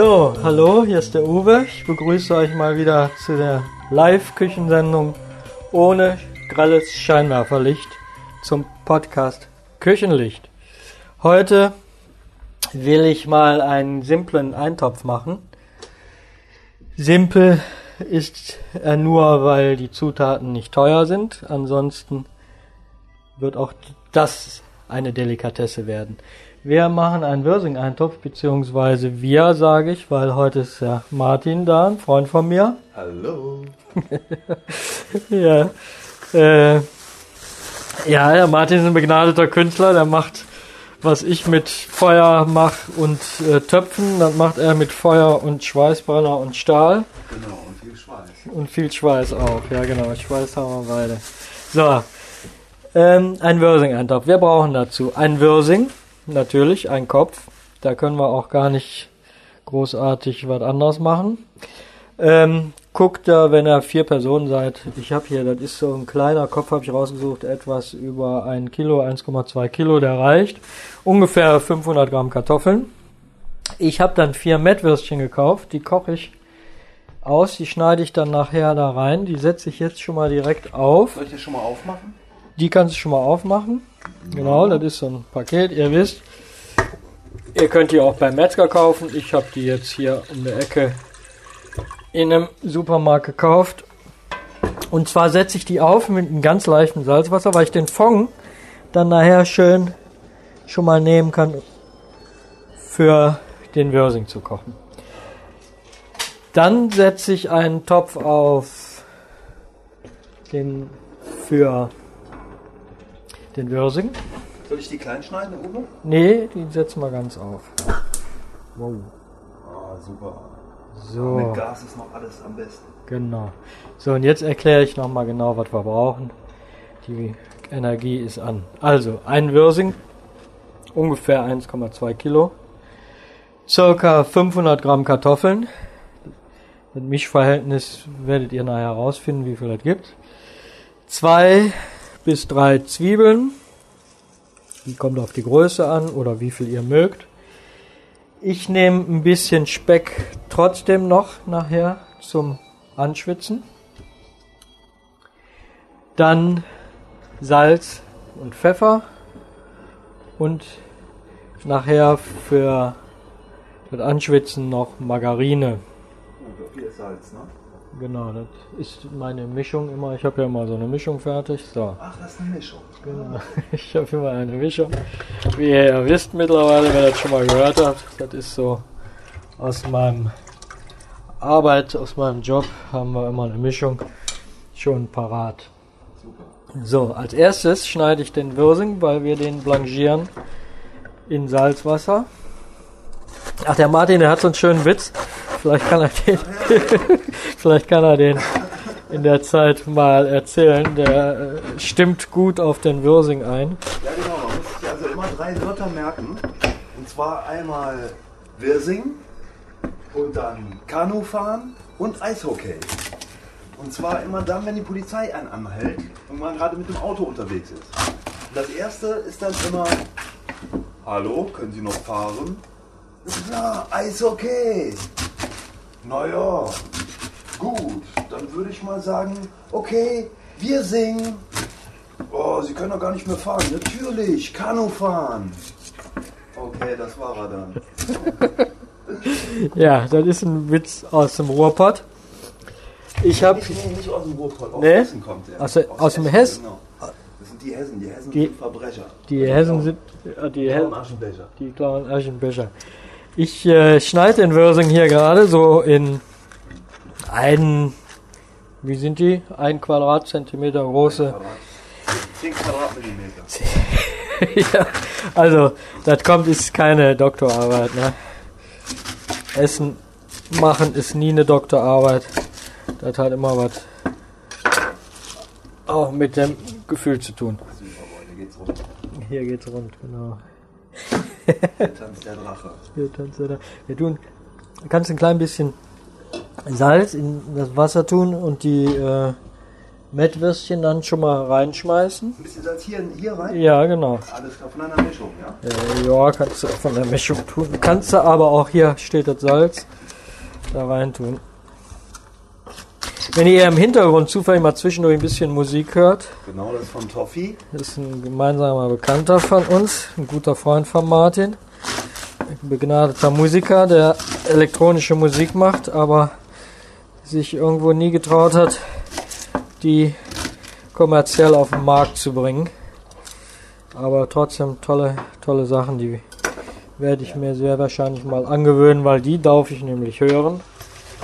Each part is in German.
So, hallo, hier ist der Uwe. Ich begrüße euch mal wieder zu der Live-Küchensendung ohne grelles Scheinwerferlicht zum Podcast Küchenlicht. Heute will ich mal einen simplen Eintopf machen. Simpel ist er nur, weil die Zutaten nicht teuer sind. Ansonsten wird auch das eine Delikatesse werden. Wir machen einen Würsing-Eintopf, beziehungsweise wir, sage ich, weil heute ist ja Martin da, ein Freund von mir. Hallo. ja, äh, ja, der Martin ist ein begnadeter Künstler, der macht, was ich mit Feuer mache und äh, Töpfen, das macht er mit Feuer und Schweißbrenner und Stahl. Genau, und viel Schweiß. Und viel Schweiß auch, ja genau, Schweiß haben wir beide. So, ähm, ein Würsing-Eintopf. Wir brauchen dazu ein Würsing, natürlich, ein Kopf. Da können wir auch gar nicht großartig was anderes machen. Ähm, guckt da, wenn ihr vier Personen seid. Ich habe hier, das ist so ein kleiner Kopf, habe ich rausgesucht, etwas über ein Kilo, 1,2 Kilo, der reicht. Ungefähr 500 Gramm Kartoffeln. Ich habe dann vier Mettwürstchen gekauft, die koche ich aus, die schneide ich dann nachher da rein. Die setze ich jetzt schon mal direkt auf. Soll ich das schon mal aufmachen? Die kannst du schon mal aufmachen. Genau, das ist so ein Paket, ihr wisst. Ihr könnt die auch beim Metzger kaufen. Ich habe die jetzt hier um die Ecke in einem Supermarkt gekauft. Und zwar setze ich die auf mit einem ganz leichten Salzwasser, weil ich den Fond dann nachher schön schon mal nehmen kann für den Würsing zu kochen. Dann setze ich einen Topf auf den für den Würsing. Soll ich die klein schneiden, Uwe? Nee, die setzen wir ganz auf. Wow. Ah, super. So, Mit Gas ist noch alles am besten. genau. So, und jetzt erkläre ich nochmal genau, was wir brauchen. Die Energie ist an. Also, ein Würsing, ungefähr 1,2 Kilo. Circa 500 Gramm Kartoffeln. Das Mischverhältnis werdet ihr nachher herausfinden, wie viel es gibt. Zwei bis drei Zwiebeln. Die kommt auf die Größe an oder wie viel ihr mögt. Ich nehme ein bisschen Speck trotzdem noch nachher zum Anschwitzen. Dann Salz und Pfeffer und nachher für das Anschwitzen noch Margarine. Oh, viel Salz, ne? Genau, das ist meine Mischung immer. Ich habe ja immer so eine Mischung fertig. So, Ach, das ist eine Mischung. genau. Ich habe immer eine Mischung. Wie ihr ja wisst mittlerweile, wer das schon mal gehört habt, das ist so aus meinem Arbeit, aus meinem Job haben wir immer eine Mischung schon parat. Super. So, als erstes schneide ich den Würsing, weil wir den blanchieren in Salzwasser. Ach, der Martin, der hat so einen schönen Witz. Vielleicht kann er den, vielleicht kann er den in der Zeit mal erzählen. Der äh, stimmt gut auf den Würsing ein. Ja, genau. Man muss sich also immer drei Wörter merken. Und zwar einmal Wirsing und dann Kanufahren und Eishockey. Und zwar immer dann, wenn die Polizei einen anhält und man gerade mit dem Auto unterwegs ist. Und das erste ist dann immer: Hallo, können Sie noch fahren? Klar, Eishockey. Naja, gut, dann würde ich mal sagen: Okay, wir singen. Oh, Sie können doch gar nicht mehr fahren. Natürlich, Kanu fahren. Okay, das war er dann. Ja, das ist ein Witz aus dem Ruhrpott. Ich habe Nicht, nee, nicht aus dem Ruhrpott, aus Nee? Hessen kommt er. Aus der- aus dem Hessen? Genau. Das sind die Hessen, die Hessen Die- sind Verbrecher. die Hessen sind äh, die Die Hessen, Aschenbecher. die klauen Aschenbecher. Ich äh, schneide den Würsing hier gerade so in einen, wie sind die? Ein Quadratzentimeter große. 10 Quadratmillimeter. ja, also, das kommt, ist keine Doktorarbeit, ne? Essen machen ist nie eine Doktorarbeit. Das hat immer was auch mit dem Gefühl zu tun. Hier geht's rund, genau. Der Tanz der Drache. Hier tanzt er da. Wir tun, kannst ein klein bisschen Salz in das Wasser tun und die, äh, Mettwürstchen dann schon mal reinschmeißen. Ein bisschen Salz hier, hier rein. Ja, genau. Alles klar von einer Mischung, ja? Äh, ja, kannst du von der Mischung tun. Kannst du aber auch hier steht das Salz da rein tun. Wenn ihr im Hintergrund zufällig mal zwischendurch ein bisschen Musik hört, Genau, das ist von Toffee. das ist ein gemeinsamer Bekannter von uns, ein guter Freund von Martin, ein begnadeter Musiker, der elektronische Musik macht, aber sich irgendwo nie getraut hat, die kommerziell auf den Markt zu bringen. Aber trotzdem tolle, tolle Sachen, die werde ich mir sehr wahrscheinlich mal angewöhnen, weil die darf ich nämlich hören.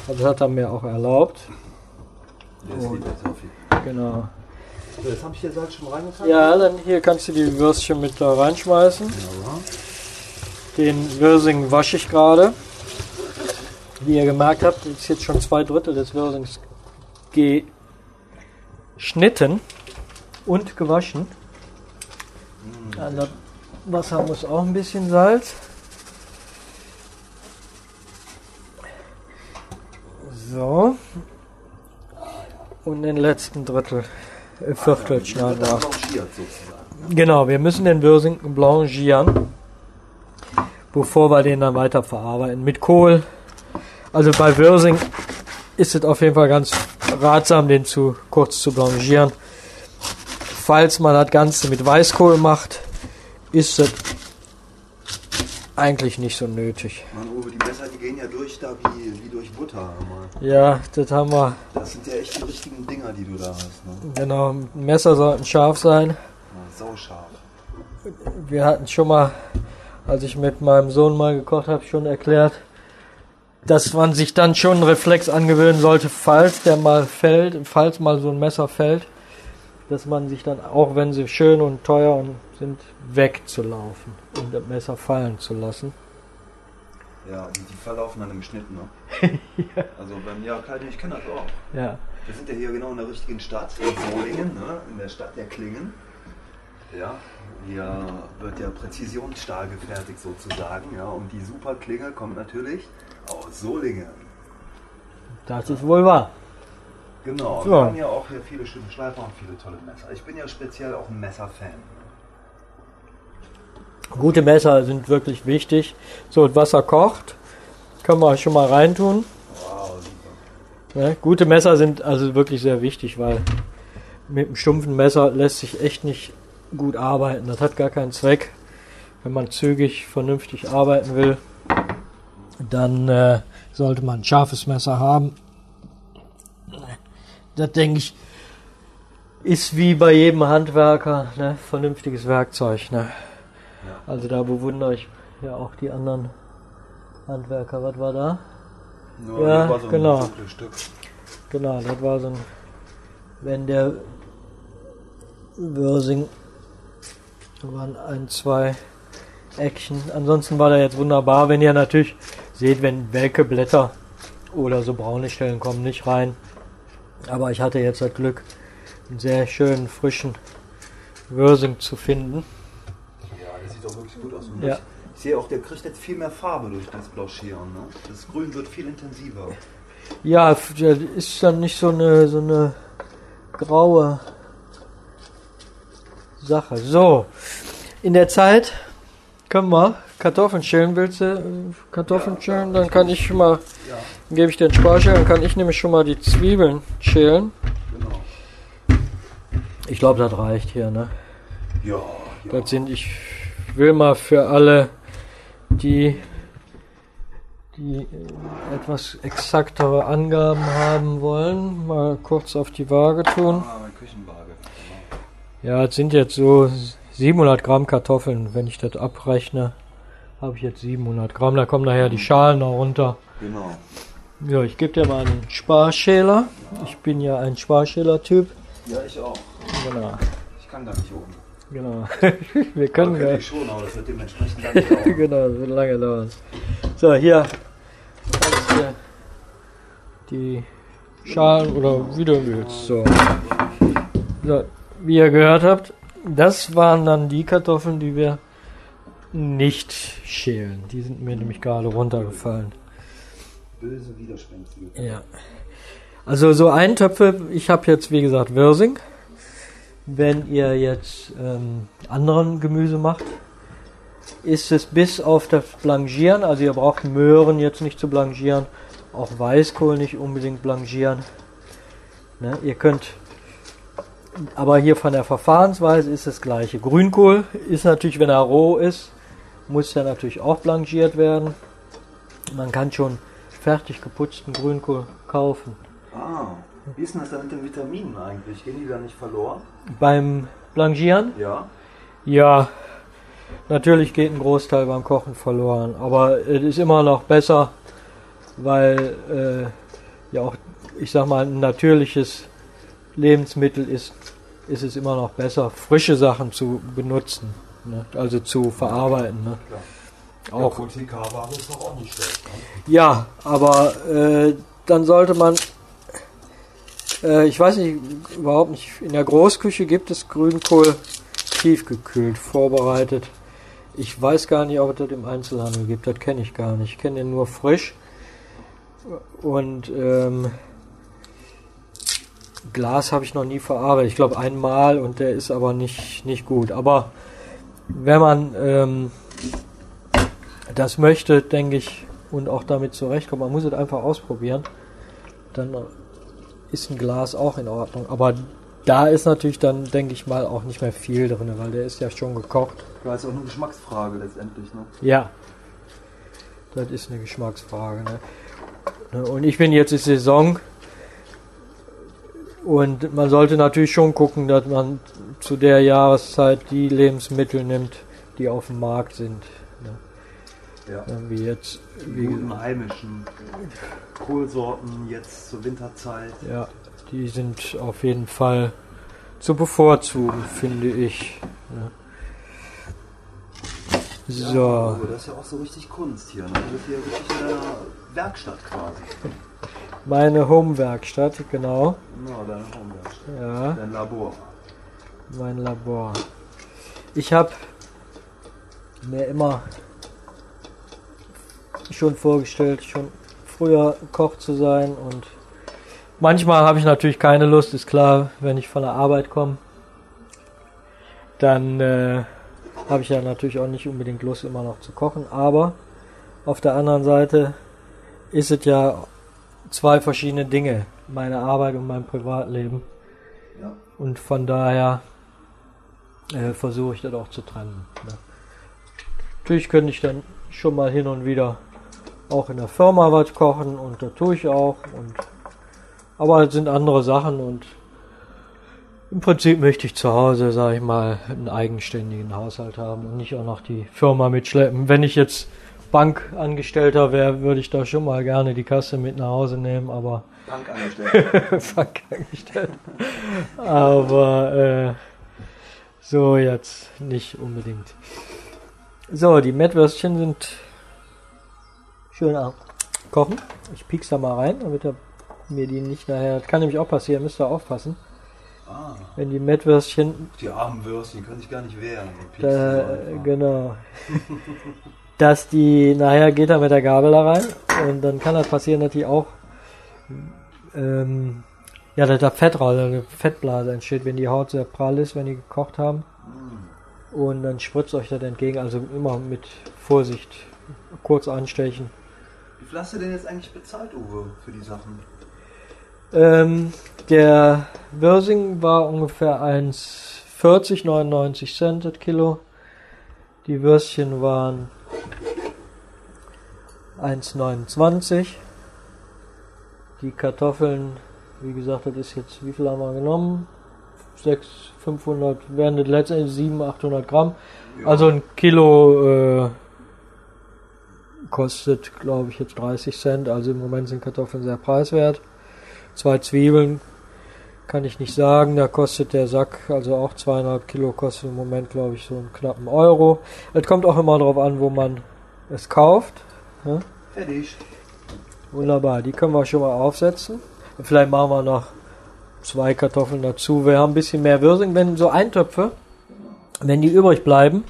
Also hat er mir auch erlaubt. Der ist lieb, der Toffee. Genau. So, jetzt habe ich hier Salz schon reingetan. Ja, dann hier kannst du die Würstchen mit da reinschmeißen. Ja. Den Wirsing wasche ich gerade. Wie ihr gemerkt habt, ist jetzt schon zwei Drittel des Wirsings geschnitten und gewaschen. An das Wasser muss auch ein bisschen Salz. So. Und den letzten Drittel, Viertel schneiden wir. Das blanchiert sozusagen. Genau, wir müssen den Wirsing blanchieren, bevor wir den dann weiter verarbeiten. Mit Kohl. Also bei Wirsing ist es auf jeden Fall ganz ratsam, den zu kurz zu blanchieren. Falls man das Ganze mit Weißkohl macht, ist es eigentlich nicht so nötig. Mann, Uwe, die Messer, die gehen ja durch da wie, wie durch Butter. Mann. Ja, das haben wir. Das sind ja echt die richtigen Dinger, die du da hast. Ne? Genau, Messer sollten scharf sein. Ja, sauscharf. Wir hatten schon mal, als ich mit meinem Sohn mal gekocht habe, schon erklärt, dass man sich dann schon einen Reflex angewöhnen sollte, falls der mal fällt, falls mal so ein Messer fällt, dass man sich dann, auch wenn sie schön und teuer und sind, wegzulaufen und das Messer fallen zu lassen. Ja, die, die verlaufen dann im Schnitt, ne? Also beim ja, klar, ich kenne das auch. Ja, Wir sind ja hier genau in der richtigen Stadt, in Solingen, ne? in der Stadt der Klingen. Ja, hier wird ja Präzisionsstahl gefertigt sozusagen, ja, und die Superklinge kommt natürlich aus Solingen. das ist wohl wahr. Genau, So. wir haben ja auch hier viele schöne Schleifer und viele tolle Messer. Ich bin ja speziell auch ein Messerfan. Gute Messer sind wirklich wichtig. So, das Wasser kocht. Können wir schon mal reintun. Wow, super. Ne? Gute Messer sind also wirklich sehr wichtig, weil mit einem stumpfen Messer lässt sich echt nicht gut arbeiten. Das hat gar keinen Zweck. Wenn man zügig, vernünftig arbeiten will, dann äh, sollte man ein scharfes Messer haben. Das denke ich, ist wie bei jedem Handwerker, ne? vernünftiges Werkzeug. Ne? Also da bewundere ich ja auch die anderen Handwerker. Was war da? Nur Ja, war so genau. Genau, das war so ein. Wenn der Wörsing. Da waren ein, zwei Eckchen. Ansonsten war der jetzt wunderbar. Wenn ihr natürlich seht, wenn welke Blätter oder so braune Stellen kommen nicht rein. Aber ich hatte jetzt das Glück, einen sehr schönen, frischen Wörsing zu finden. Ja, das sieht auch wirklich gut aus. Und Ja. Ich sehe auch, der kriegt jetzt viel mehr Farbe durch das Blanchieren. Ne? Das Grün wird viel intensiver. Ja, ist dann nicht so eine, so eine graue Sache. So, in der Zeit können wir Kartoffeln schälen. Willst du äh, Kartoffeln schälen? Dann kann ich schon mal, gebe ich den Sparschälen, dann kann ich nämlich schon mal die Zwiebeln schälen. genau. Ich glaube, das reicht hier, ne? Ja, ja. Das sind, ich will mal für alle, die, die äh, etwas exaktere Angaben haben wollen, mal kurz auf die Waage tun. Ah, Küchenwaage. Ja, es sind jetzt so 700 Gramm Kartoffeln. Wenn ich das abrechne, habe ich jetzt 700 Gramm. Da kommen nachher die Schalen noch runter. Genau. Ja, ich gebe dir mal einen Sparschäler. Ich bin ja ein Sparschäler-Typ. Ja, ich auch. Genau, Ich kann gar nicht oben. genau. Wir können ich schon, aber das wird dementsprechend lange dauern. genau, das wird lange dauern. So, hier kannst du die Schalen oder wie du willst. So. so, wie ihr gehört habt, das waren dann die Kartoffeln, die wir nicht schälen. Die sind mir nämlich gerade runtergefallen. Böse, widerspenstige. Ja. Also so Eintöpfe, ich habe jetzt wie gesagt Wirsing. Wenn ihr jetzt ähm, anderen Gemüse macht, ist es bis auf das Blanchieren, also ihr braucht Möhren jetzt nicht zu blanchieren, auch Weißkohl nicht unbedingt blanchieren. Ne, ihr könnt, aber hier von der Verfahrensweise ist das gleiche. Grünkohl ist natürlich, wenn er roh ist, muss er natürlich auch blanchiert werden. Man kann schon fertig geputzten Grünkohl kaufen. Ah, wie ist denn das da mit den Vitaminen eigentlich? Gehen die da nicht verloren? Beim Blanchieren? Ja. Ja, natürlich geht ein Großteil beim Kochen verloren, aber es ist immer noch besser, weil äh, ja auch, ich sag mal, ein natürliches Lebensmittel ist, ist es immer noch besser, frische Sachen zu benutzen, ne? also zu verarbeiten. Ne? Auch ja, TK-Ware ist doch auch nicht schlecht. Ne? Ja, aber äh, dann sollte man äh, ich weiß nicht, überhaupt nicht. In der Großküche gibt es Grünkohl tiefgekühlt, vorbereitet. Ich weiß gar nicht, ob es das im Einzelhandel gibt. Das kenne ich gar nicht. Ich kenne den nur frisch. Und ähm, Glas habe ich noch nie verarbeitet. Ich glaube einmal und der ist aber nicht, nicht gut. Aber wenn man ähm, das möchte, denke ich, und auch damit zurechtkommt, man muss es einfach ausprobieren, dann ist ein Glas auch in Ordnung. Aber da ist natürlich dann, denke ich mal, auch nicht mehr viel drin, weil der ist ja schon gekocht. Ja, ist auch eine Geschmacksfrage letztendlich, ne? Ja. Das ist eine Geschmacksfrage, ne? ne? Und ich bin jetzt in Saison und man sollte natürlich schon gucken, dass man zu der Jahreszeit die Lebensmittel nimmt, die auf dem Markt sind. Ja. Wie jetzt. Wie guten heimischen Kohlsorten jetzt zur Winterzeit. Ja, die sind auf jeden Fall zu bevorzugen, finde ich. Ja. So. Ja, das ist ja auch so richtig Kunst hier. Ne? Du bist hier richtig in der Werkstatt quasi. Meine Home-Werkstatt, genau. Genau, deine Home-Werkstatt. Ja. Dein Labor. Mein Labor. Ich habe mir immer schon vorgestellt, schon früher Koch zu sein und manchmal habe ich natürlich keine Lust, ist klar, wenn ich von der Arbeit komme, dann äh, habe ich ja natürlich auch nicht unbedingt Lust immer noch zu kochen, aber auf der anderen Seite ist es ja zwei verschiedene Dinge, meine Arbeit und mein Privatleben. Ja. Und von daher äh, versuche ich das auch zu trennen. Ne? Natürlich könnte ich dann schon mal hin und wieder auch in der Firma was kochen und da tue ich auch. Und, aber es sind andere Sachen und im Prinzip möchte ich zu Hause, sage ich mal, einen eigenständigen Haushalt haben und nicht auch noch die Firma mitschleppen. Wenn ich jetzt Bankangestellter wäre, würde ich da schon mal gerne die Kasse mit nach Hause nehmen, aber Bankangestellter. Bankangestellter. aber äh, so jetzt nicht unbedingt. So, die Mettwürstchen sind schön kochen. Ich piek's da mal rein, damit er mir die nicht nachher. Das kann nämlich auch passieren, müsst ihr aufpassen. Ah, Wenn die Mettwürstchen. die armen Würstchen können sich gar nicht wehren. Da, genau. dass die, nachher geht er mit der Gabel da rein und dann kann das passieren, dass die auch, ähm, ja, dass da Fett raus, eine Fettblase entsteht, wenn die Haut sehr prall ist, wenn die gekocht haben. Und dann spritzt euch das entgegen, also immer mit Vorsicht, kurz anstechen. Wie viel hast du denn jetzt eigentlich bezahlt, Uwe, für die Sachen? Ähm, der Würsing war ungefähr 1,40, 99 Cent das Kilo. Die Würstchen waren 1,29. Die Kartoffeln, wie gesagt, das ist jetzt, wie viel haben wir genommen? 6, 500, werden das letztendlich 700, 800 Gramm. Ja. Also ein Kilo äh, kostet, glaube ich, jetzt 30 Cent. Also im Moment sind Kartoffeln sehr preiswert. Zwei Zwiebeln kann ich nicht sagen. Da kostet der Sack, also auch zweieinhalb Kilo, kostet im Moment, glaube ich, so einen knappen Euro. Es kommt auch immer darauf an, wo man es kauft. Ne? Fertig. Wunderbar, die können wir schon mal aufsetzen. Und vielleicht machen wir noch zwei Kartoffeln dazu. Wir haben ein bisschen mehr Würsing. Wenn so Eintöpfe, wenn die übrig bleiben,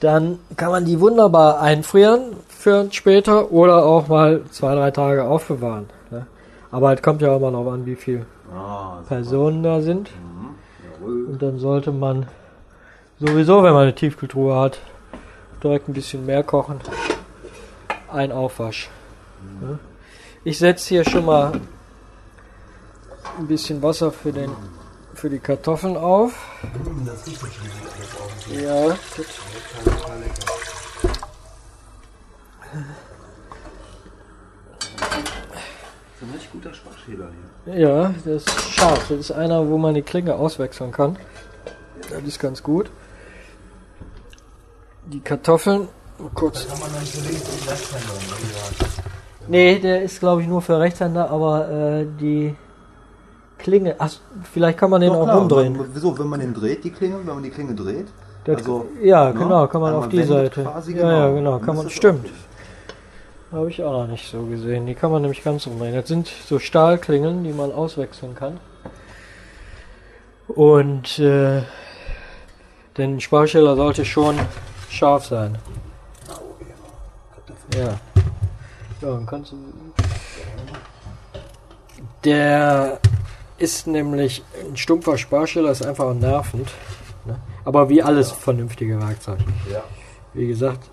dann kann man die wunderbar einfrieren für später oder auch mal zwei, drei Tage aufbewahren. Ne? Aber es kommt ja immer noch an, wie viele Ah, Personen da sind. Jawohl. Und dann sollte man sowieso, wenn man eine Tiefkühltruhe hat, direkt ein bisschen mehr kochen. Ein Aufwasch. Ja. Ich setze hier schon mal ein bisschen Wasser für, den, für die Kartoffeln auf. Das riecht schon wieder. Ja, das Total lecker. Das ist ein richtig guter Schwachschäler hier. Ja, das ist scharf. Das ist einer, wo man die Klinge auswechseln kann. Das ist ganz gut. Die Kartoffeln, kurz. Oder Nee, der ist glaube ich nur für Rechtshänder, aber äh, die Klinge, ach, vielleicht kann man den Doch, auch klar, rumdrehen. Man, wieso, wenn man den dreht, die Klinge, wenn man die Klinge dreht? Das, also, ja, ne? genau, kann man auf die Seite. quasi, ja, ja, genau. genau, kann man, das stimmt. Habe ich auch noch nicht so gesehen. Die kann man nämlich ganz umdrehen. Das sind so Stahlklingeln, die man auswechseln kann. Und äh, den Sparsteller sollte schon scharf sein. Ja. Ja, dann kannst du. Der ist nämlich ein stumpfer Sparsteller, ist einfach nervend. Ne? Aber wie alles vernünftige Werkzeug. Ja. Wie gesagt,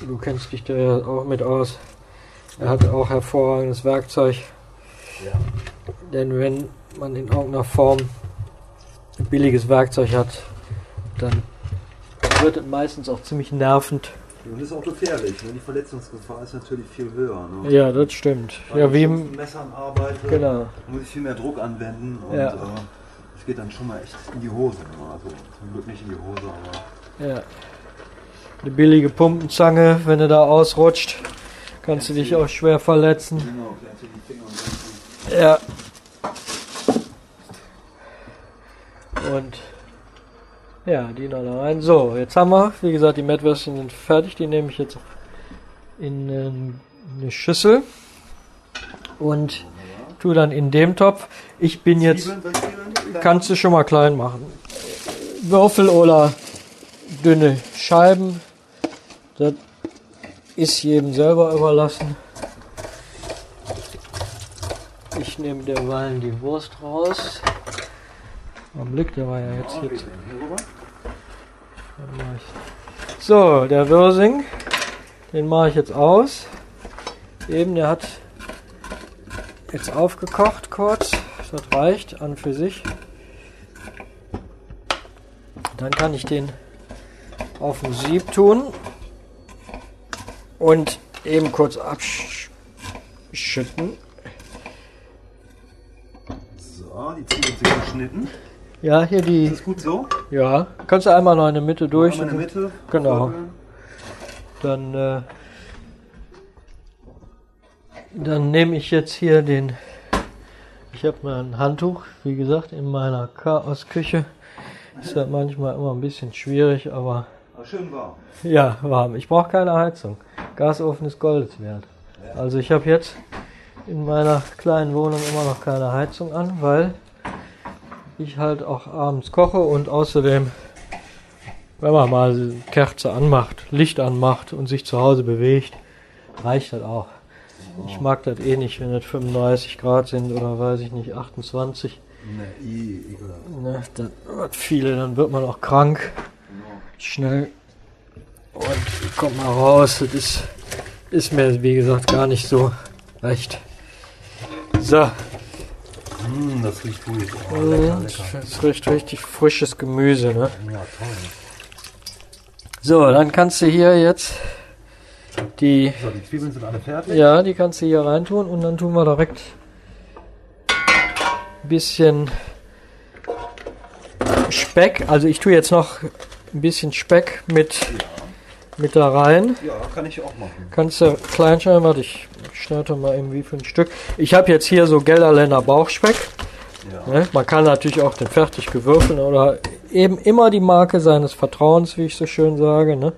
du kennst dich da ja auch mit aus. Er hat auch hervorragendes Werkzeug. Ja. Denn wenn man in irgendeiner Form ein billiges Werkzeug hat, dann wird es meistens auch ziemlich nervend. Und das ist auch gefährlich. Ne? Die Verletzungsgefahr ist natürlich viel höher. Ne? Ja, das stimmt. Weil Ja, ich wie mit im, Messern arbeite, genau. muss ich viel mehr Druck anwenden und Ja. äh, es geht dann schon mal echt in die Hose. Ne? Also zum Glück nicht in die Hose, aber Ja. Eine billige Pumpenzange, wenn du da ausrutscht, kannst du dich auch schwer verletzen. Ja. Und ja, die noch rein. So, jetzt haben wir, wie gesagt, die Mettwürstchen sind fertig. Die nehme ich jetzt in äh, eine Schüssel und tu dann in dem Topf. Ich bin jetzt, kannst du schon mal klein machen. Würfel oder dünne Scheiben. Das ist jedem selber überlassen. Ich nehme derweil die Wurst raus. Augenblick, der war ja jetzt hier. So, der Würsing, den mache ich jetzt aus. Eben, der hat jetzt aufgekocht kurz. Das reicht an für sich. Dann kann ich den auf ein Sieb tun und eben kurz abschütten. So, die Zwiebeln sind geschnitten. Ja, hier Ist die. das gut so? Ja, kannst du einmal noch in der Mitte durch. Einmal in der Mitte. Genau. Dann, äh, dann nehme ich jetzt hier den. Ich habe mal ein Handtuch, wie gesagt, in meiner Chaosküche. Ist ja manchmal immer ein bisschen schwierig, aber Ah, schön warm. ja, warm. Ich brauche keine Heizung. Gasofen ist Goldes wert. Also ich habe jetzt in meiner kleinen Wohnung immer noch keine Heizung an, weil ich halt auch abends koche und außerdem, wenn man mal Kerze anmacht, Licht anmacht und sich zu Hause bewegt, reicht das auch. Ich mag das eh nicht, wenn es 35 Grad sind oder weiß ich nicht, 28. Ne, i, ekelhaft. Ne, dann wird viele, dann wird man auch krank. Schnell. Und kommt mal raus. Das ist, mir, wie gesagt, gar nicht so recht. So, Mm, das riecht gut. Oh, lecker, und lecker. das riecht richtig frisches Gemüse. Ne? Ja, toll. So, dann kannst du hier jetzt die, So, die Zwiebeln sind alle fertig. ja, die kannst du hier reintun und dann tun wir direkt ein bisschen Speck. Also ich tue jetzt noch ein bisschen Speck mit, mit da rein. Ja, kann ich auch machen. Kannst du klein schneiden, warte, ich schneide mal eben wie für ein Stück. Ich habe jetzt hier so Gelderländer Bauchspeck. Ja. Ne? Man kann natürlich auch den fertig gewürfeln oder eben immer die Marke seines Vertrauens, wie ich so schön sage. Ne?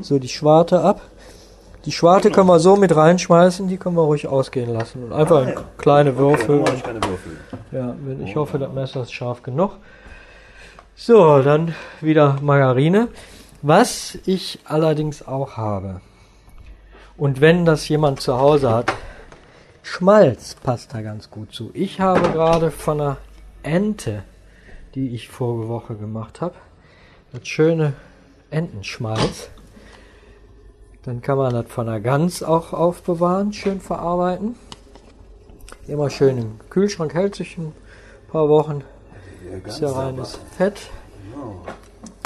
So die Schwarte ab. Die Schwarte können wir so mit reinschmeißen, die können wir ruhig ausgehen lassen. Und einfach Ah, ja. kleine Okay, Würfel. mache ich keine Würfel. Ja, ich hoffe, das Messer ist scharf genug. So, dann wieder Margarine. Was ich allerdings auch habe, und wenn das jemand zu Hause hat, Schmalz passt da ganz gut zu. Ich habe gerade von einer Ente, die ich vorige Woche gemacht habe, das schöne Entenschmalz. Dann kann man das von der Gans auch aufbewahren, schön verarbeiten. Immer schön im Kühlschrank, hält sich ein paar Wochen. Ist ja reines Fett.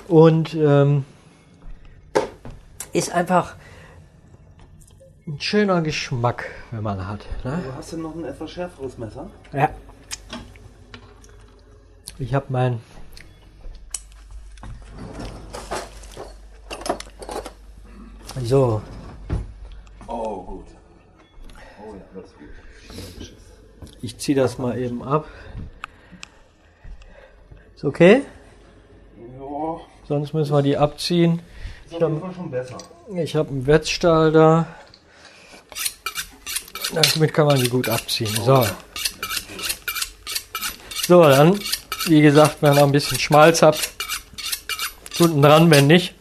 Und ähm, ist einfach ein schöner Geschmack, wenn man hat. Ne? Du hast ja noch ein etwas schärferes Messer. Ja. Ich habe mein so Oh, gut. Oh ja, das ist gut. Ich ziehe das mal eben ab. Ist okay? Ja, Sonst müssen wir die abziehen. Ist auf jeden Fall schon besser. Ich habe einen Wetzstahl da. Damit kann man die gut abziehen. So. So, dann, wie gesagt, wenn ihr noch ein bisschen Schmalz habt, tut ihn dran, wenn nicht.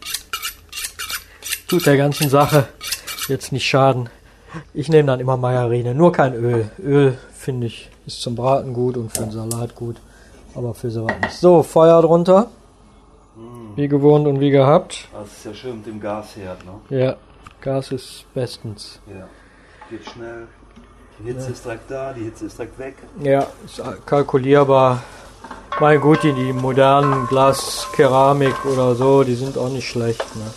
Tut der ganzen Sache jetzt nicht schaden. Ich nehme dann immer Margarine, nur kein Öl. Öl, finde ich, ist zum Braten gut und für den Salat gut, aber für sowas nicht. So, Feuer drunter. Wie gewohnt und wie gehabt. Das ist ja schön mit dem Gasherd, ne? Ja, Gas ist bestens. Ja. Geht schnell. Die Hitze ist direkt da, die Hitze ist direkt weg. Ja, ist kalkulierbar. Mein gut, die, die modernen Glas, Keramik oder so, die sind auch nicht schlecht. Ne?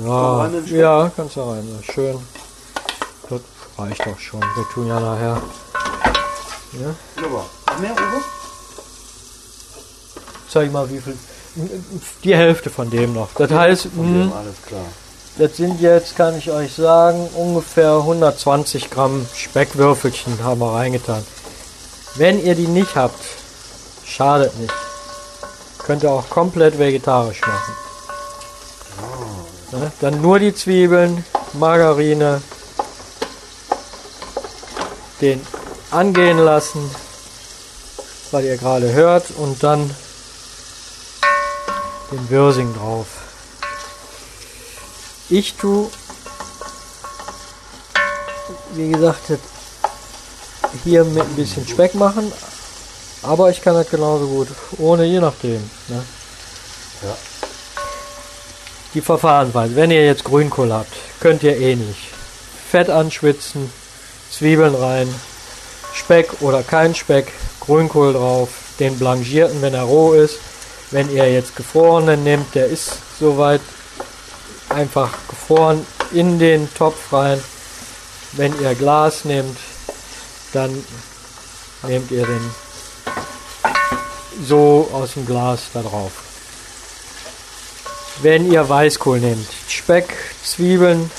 Stock. ja, kannst du rein. so, Schön. Das reicht doch schon. Wir tun ja nachher. Wunderbar. Noch mehr, Uwe? Zeig mal, wie viel. Die Hälfte von dem noch. Das heißt, dem, alles klar. das sind jetzt, kann ich euch sagen, ungefähr 120 Gramm Speckwürfelchen haben wir reingetan. Wenn ihr die nicht habt, schadet nicht. Könnt ihr auch komplett vegetarisch machen. Ne? Dann nur die Zwiebeln, Margarine, den angehen lassen, was ihr gerade hört, und dann den Würsing drauf. Ich tue, wie gesagt, hier mit ein bisschen Speck machen, aber ich kann das genauso gut ohne, je nachdem. Ne? Ja. Die Verfahrensweise, wenn ihr jetzt Grünkohl habt, könnt ihr ähnlich. Fett anschwitzen, Zwiebeln rein, Speck oder kein Speck, Grünkohl drauf, den blanchierten, wenn er roh ist. Wenn ihr jetzt gefrorenen nehmt, der ist soweit einfach gefroren, in den Topf rein. Wenn ihr Glas nehmt, dann nehmt ihr den so aus dem Glas da drauf. Wenn ihr Weißkohl nehmt, Speck, Zwiebeln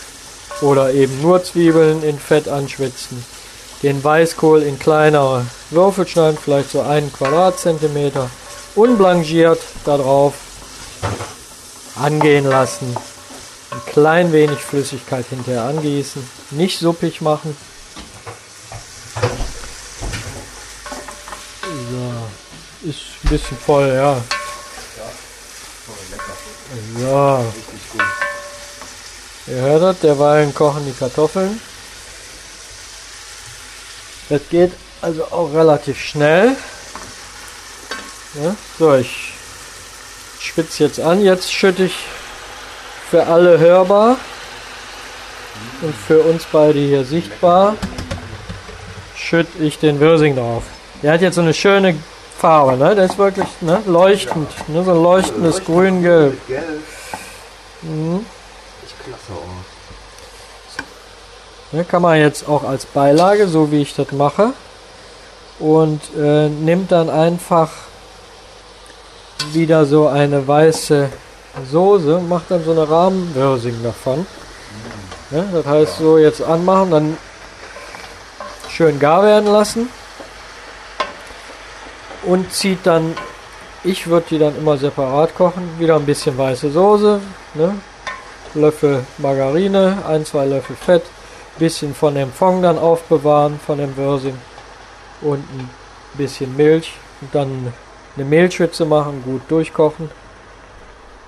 oder eben nur Zwiebeln in Fett anschwitzen, den Weißkohl in kleinere Würfel schneiden, vielleicht so einen Quadratzentimeter, unblanchiert da drauf angehen lassen, ein klein wenig Flüssigkeit hinterher angießen, nicht suppig machen. So, ist ein bisschen voll, ja. So, ihr hört das, derweilen kochen die Kartoffeln. Das geht also auch relativ schnell. Ja, so, ich schwitze jetzt an. Jetzt schütte ich für alle hörbar und für uns beide hier sichtbar schütte ich den Würsing drauf. Der hat jetzt so eine schöne Farbe, ne? Der ist wirklich ne? leuchtend, ne? so ein leuchtendes Grün-Gelb. Mit Gelb. Mhm. Ne, kann man jetzt auch als Beilage, so wie ich das mache. Und äh, nimmt dann einfach wieder so eine weiße Soße, macht dann so eine Rahmenwürsing davon. Ne, das heißt so jetzt anmachen, dann schön gar werden lassen. Und zieht dann, ich würde die dann immer separat kochen, wieder ein bisschen weiße Soße, ne? Löffel Margarine, ein, zwei Löffel Fett, bisschen von dem Fond dann aufbewahren, von dem Würsing und ein bisschen Milch und dann eine Mehlschwitze machen, gut durchkochen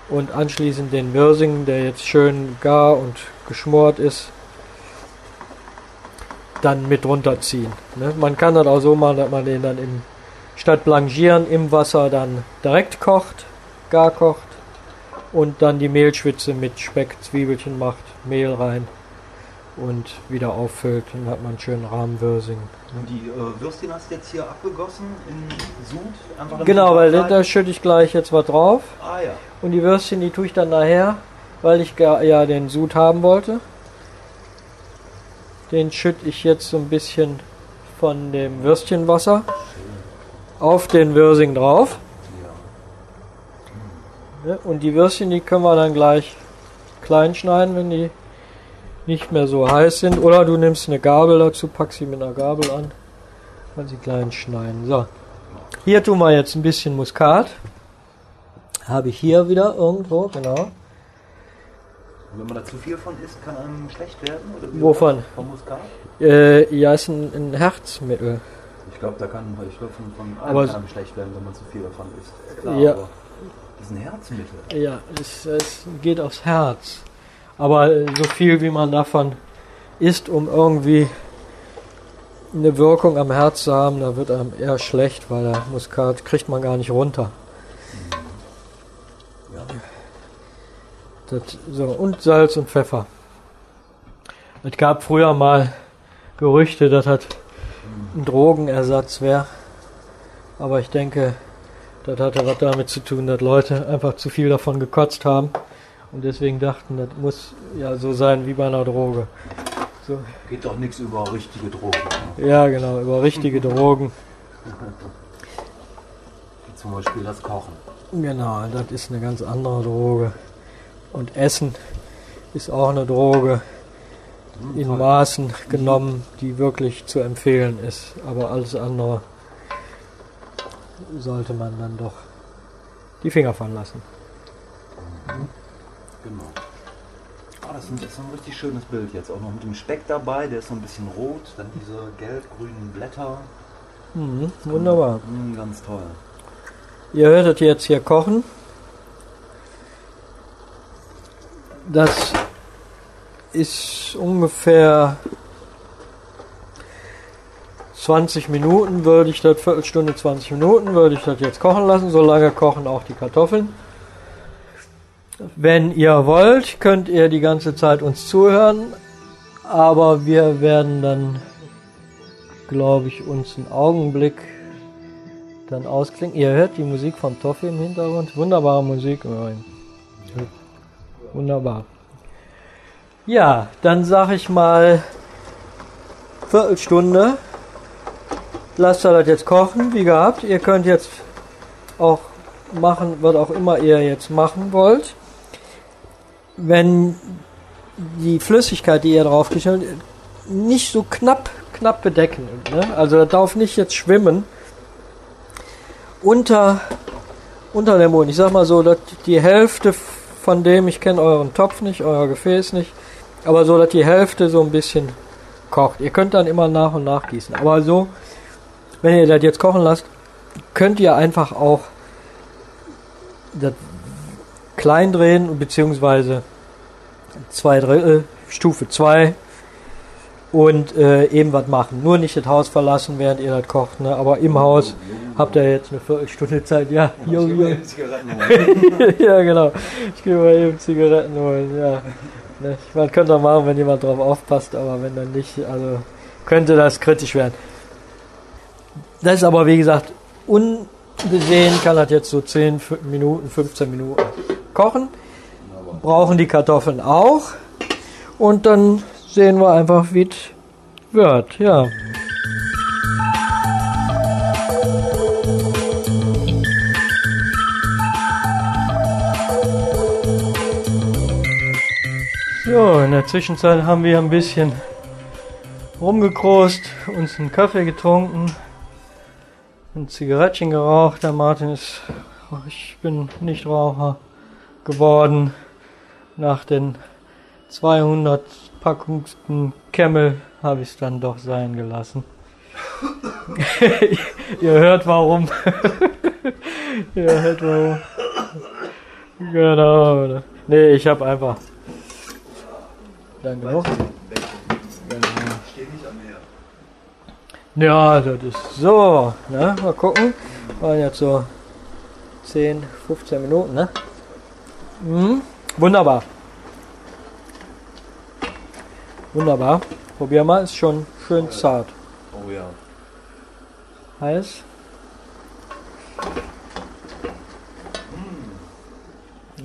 und anschließend den Würsing, der jetzt schön gar und geschmort ist, dann mit runterziehen. Ne? Man kann das auch so machen, dass man den dann im statt blanchieren im Wasser dann direkt kocht, gar kocht und dann die Mehlschwitze mit Speck, Zwiebelchen macht, Mehl rein und wieder auffüllt. Dann hat man einen schönen Rahmenwürsing. Und die äh, Würstchen hast du jetzt hier abgegossen in Sud? Einfach Genau, weil da, schütte ich gleich jetzt was drauf. Ah ja. Und die Würstchen, die tue ich dann nachher, weil ich ja den Sud haben wollte. Den schütte ich jetzt so ein bisschen von dem Würstchenwasser auf den Würsing drauf. Ja, und die Würstchen, die können wir dann gleich klein schneiden, wenn die nicht mehr so heiß sind. Oder du nimmst eine Gabel dazu, packst sie mit einer Gabel an, kann sie klein schneiden. So, hier tun wir jetzt ein bisschen Muskat. Habe ich hier wieder irgendwo, genau. Und wenn man da zu viel von isst, kann einem schlecht werden? Oder? Wovon? Vom Muskat? Äh, ja, ist ein, ein Herzmittel. Ich glaube, da kann ich glaub, von, von allem kann einem schlecht werden, wenn man zu viel davon isst. Klar, Ja. das ist ein Herzmittel. Ja, es, es geht aufs Herz. Aber äh, so viel wie man davon isst, um irgendwie eine Wirkung am Herz zu haben, da wird einem eher schlecht, weil der Muskat kriegt man gar nicht runter. Das, so, und Salz und Pfeffer. Es gab früher mal Gerüchte, dass das ein Drogenersatz wäre. Aber ich denke, das hatte was damit zu tun, dass Leute einfach zu viel davon gekotzt haben und deswegen dachten, das muss ja so sein wie bei einer Droge. So, Geht doch nichts über richtige Drogen. ja, genau, über richtige Drogen. Wie zum Beispiel das Kochen. Genau, das ist eine ganz andere Droge. Und Essen ist auch eine Droge in toll. Maßen genommen, die wirklich zu empfehlen ist. Aber alles andere sollte man dann doch die Finger von lassen. Genau. Ah, das, ist ein, das ist ein richtig schönes Bild jetzt. Auch noch mit dem Speck dabei, der ist so ein bisschen rot. Dann diese gelb-grünen Blätter. Mhm, wunderbar. Mm, ganz toll. Ihr hörtet jetzt hier kochen. Das ist ungefähr 20 Minuten, würde ich das, Viertelstunde, 20 Minuten, würde ich das jetzt kochen lassen. So lange kochen auch die Kartoffeln. Wenn ihr wollt, könnt ihr die ganze Zeit uns zuhören, aber wir werden dann, glaube ich, uns einen Augenblick dann ausklingen. Ihr hört die Musik von Toffi im Hintergrund. Wunderbare Musik. Wunderbar. Ja, dann sag ich mal Viertelstunde. Lasst ihr das jetzt kochen, wie gehabt. Ihr könnt jetzt auch machen, was auch immer ihr jetzt machen wollt. Wenn die Flüssigkeit, die ihr draufgestellt nicht so knapp, knapp bedecken. Ne? Also das darf nicht jetzt schwimmen unter, unter dem Mond. Ich sag mal so, dass die Hälfte von dem, ich kenne euren Topf nicht, euer Gefäß nicht, aber so, dass die Hälfte so ein bisschen kocht. Ihr könnt dann immer nach und nach gießen. Aber so, wenn ihr das jetzt kochen lasst, könnt ihr einfach auch das klein drehen, beziehungsweise zwei Drittel, Stufe 2 und äh, eben was machen. Nur nicht das Haus verlassen, während ihr das kocht, ne? aber im Haus habt ihr jetzt eine Viertelstunde Zeit. Ja, jo, jo. Zigaretten holen. ja, genau. Ich gehe mal eben Zigaretten holen, ja. Ne, Man könnte auch machen, wenn jemand drauf aufpasst, aber wenn dann nicht, also könnte das kritisch werden. Das ist aber, wie gesagt, ungesehen kann das jetzt so 10 F- Minuten, 15 Minuten kochen. Brauchen die Kartoffeln auch. Und dann sehen wir einfach, wie es wird, ja. So, in der Zwischenzeit haben wir ein bisschen rumgekrost, uns einen Kaffee getrunken, ein Zigarettchen geraucht. Der Martin ist, ich bin nicht Raucher geworden. Nach den 200 Packungen Camel habe ich es dann doch sein gelassen. Ihr hört warum. Ihr hört warum. Genau. Nee, ich habe einfach. Dann genug. Ich stehe nicht am Meer. Ja, das ist so. Ne? Mal gucken. Waren jetzt so 10, 15 Minuten, ne? Mhm. Wunderbar. Wunderbar. Probier mal, ist schon schön zart. Oh ja. Heiß.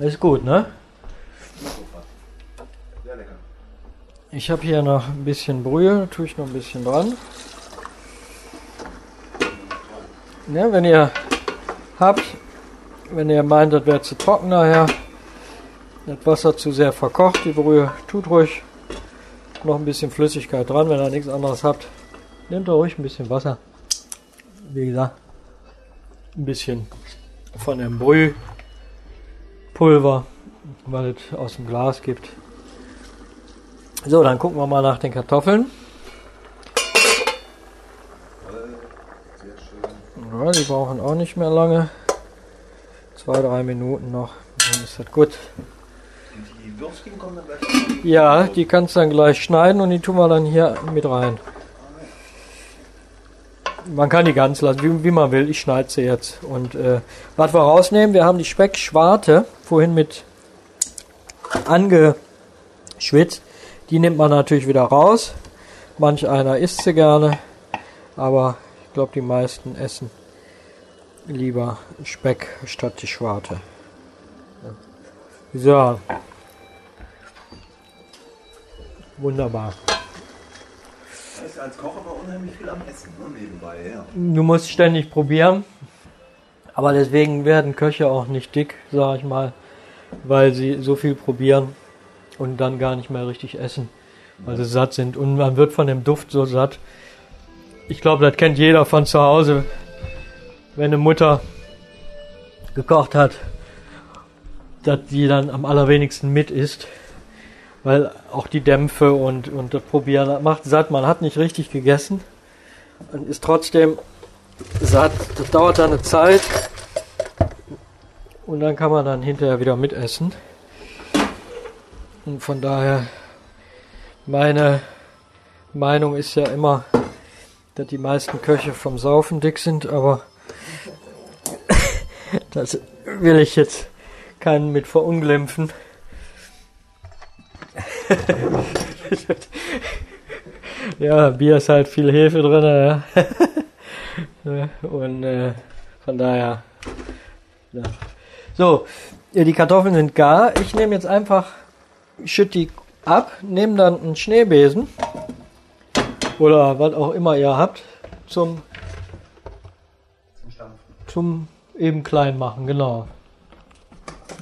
Ist gut, ne? Ich habe hier noch ein bisschen Brühe, tue ich noch ein bisschen dran. Ja, wenn ihr habt, wenn ihr meint, das wäre zu trocken nachher, das Wasser zu sehr verkocht, die Brühe, tut ruhig noch ein bisschen Flüssigkeit dran, wenn ihr nichts anderes habt. Nehmt da ruhig ein bisschen Wasser. Wie gesagt, ein bisschen von dem Brühpulver, weil es aus dem Glas gibt. So, dann gucken wir mal nach den Kartoffeln. Sehr schön. Ja, die brauchen auch nicht mehr lange. Zwei, drei Minuten noch. Dann ist das gut. Die Würstchen kommen dann gleich. Ja, die kannst du dann gleich schneiden und die tun wir dann hier mit rein. Man kann die ganz lassen, wie, wie man will. Ich schneide sie jetzt. Und äh, was wir rausnehmen, wir haben die Speckschwarte vorhin mit angeschwitzt. Die nimmt man natürlich wieder raus. Manch einer isst sie gerne, aber ich glaube, die meisten essen lieber Speck statt die Schwarte. So. Wunderbar. Das als Koch aber unheimlich viel am Essen, ne, nebenbei, ja. Du musst ständig probieren. Aber deswegen werden Köche auch nicht dick, sag ich mal, weil sie so viel probieren und dann gar nicht mehr richtig essen, weil sie satt sind. Und man wird von dem Duft so satt. Ich glaube, das kennt jeder von zu Hause, wenn eine Mutter gekocht hat, dass die dann am allerwenigsten mit isst. Weil auch die Dämpfe und, und das Probieren macht satt. Man hat nicht richtig gegessen und ist trotzdem satt. Das dauert dann eine Zeit und dann kann man dann hinterher wieder mitessen. Und von daher, meine Meinung ist ja immer, dass die meisten Köche vom Saufen dick sind, aber das will ich jetzt keinen mit verunglimpfen. ja, Bier ist halt viel Hefe drin, ja. Und äh, von daher. Ja. So, die Kartoffeln sind gar. Ich nehme jetzt einfach, schütte die ab, nehme dann einen Schneebesen oder was auch immer ihr habt zum. Zum eben klein machen, genau.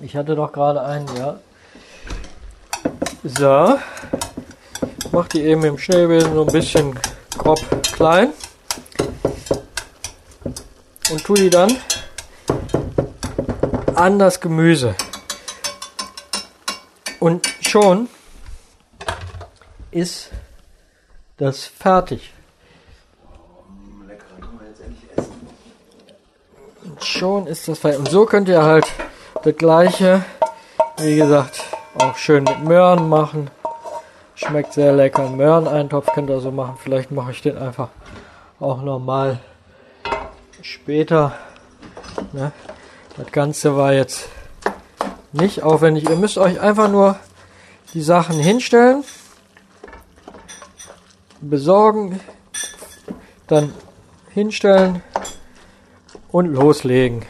Ich hatte doch gerade einen, ja. So. Mach die eben im Schneebesen so ein bisschen grob klein. Und tu die dann an das Gemüse. Und schon ist das fertig. Schon ist das fertig. Und so könnt ihr halt das gleiche, wie gesagt, auch schön mit Möhren machen. Schmeckt sehr lecker. Möhreneintopf könnt ihr so machen. Vielleicht mache ich den einfach auch nochmal später. Ne? Das Ganze war jetzt nicht aufwendig. Ihr müsst euch einfach nur die Sachen hinstellen, besorgen, dann hinstellen und loslegen.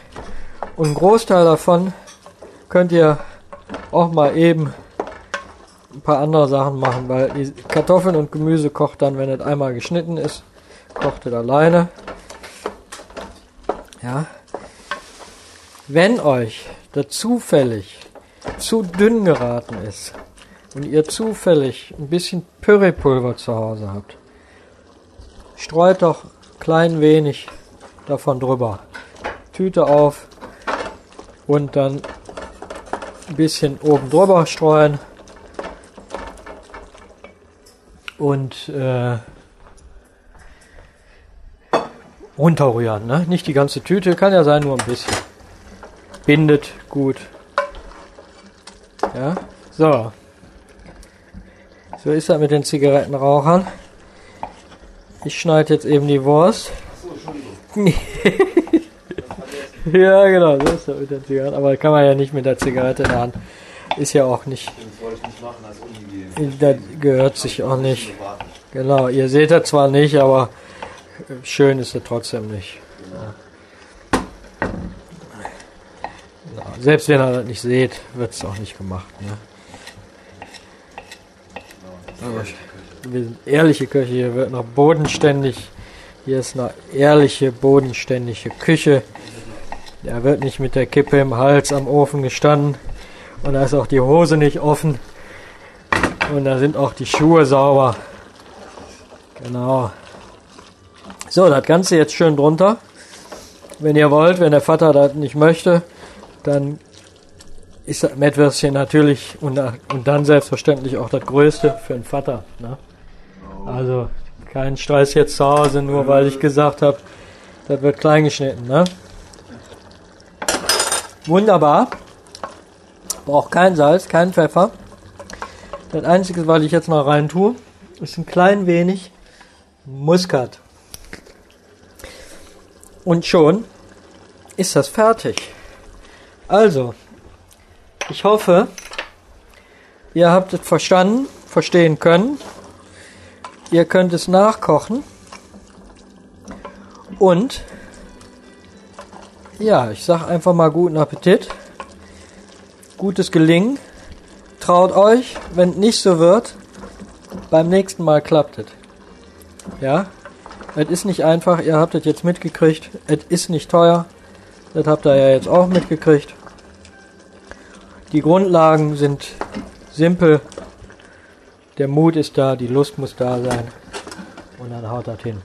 Und einen Großteil davon könnt ihr auch mal eben ein paar andere Sachen machen, weil die Kartoffeln und Gemüse kocht dann, wenn es einmal geschnitten ist, kocht es alleine. Ja. Wenn euch da zufällig zu dünn geraten ist und ihr zufällig ein bisschen Püree-Pulver zu Hause habt, streut doch klein wenig davon drüber. Tüte auf und dann ein bisschen oben drüber streuen und äh, runterrühren. Ne? Nicht die ganze Tüte, kann ja sein, nur ein bisschen. Bindet gut. Ja, so. So ist das mit den Zigarettenrauchern. Ich schneide jetzt eben die Wurst. Entschuldigung. Ja, genau, so ist das mit der Zigarette. Aber kann man ja nicht mit der Zigarette in der Hand. Ist ja auch nicht, Das wollte ich nicht machen, als unhygienisch. das gehört sich auch nicht. Genau, ihr seht das zwar nicht, aber schön ist es trotzdem nicht. Genau. Selbst wenn ihr das nicht seht, wird es auch nicht gemacht. Ne? Aber wir sind ehrliche Köche, hier wird noch bodenständig. Hier ist eine ehrliche, bodenständige Küche. Da wird nicht mit der Kippe im Hals am Ofen gestanden. Und da ist auch die Hose nicht offen. Und da sind auch die Schuhe sauber. Genau. So, das Ganze jetzt schön drunter. Wenn ihr wollt, wenn der Vater das nicht möchte, dann ist das Mettwürstchen natürlich und, und dann selbstverständlich auch das Größte für den Vater. Ne? Also kein Stress jetzt zu Hause, nur weil ich gesagt habe, das wird klein geschnitten. Ne? Wunderbar. Braucht kein Salz, kein Pfeffer. Das Einzige, was ich jetzt mal rein tue, ist ein klein wenig Muskat. Und schon ist das fertig. Also, ich hoffe, ihr habt es verstanden, verstehen können. Ihr könnt es nachkochen. Und ja, ich sag einfach mal guten Appetit. Gutes Gelingen. Traut euch, wenn nicht so wird, beim nächsten Mal klappt es. Ja, es ist nicht einfach, ihr habt es jetzt mitgekriegt. Es ist nicht teuer. Das habt ihr ja jetzt auch mitgekriegt. Die Grundlagen sind simpel. Der Mut ist da, die Lust muss da sein. Und dann haut das hin.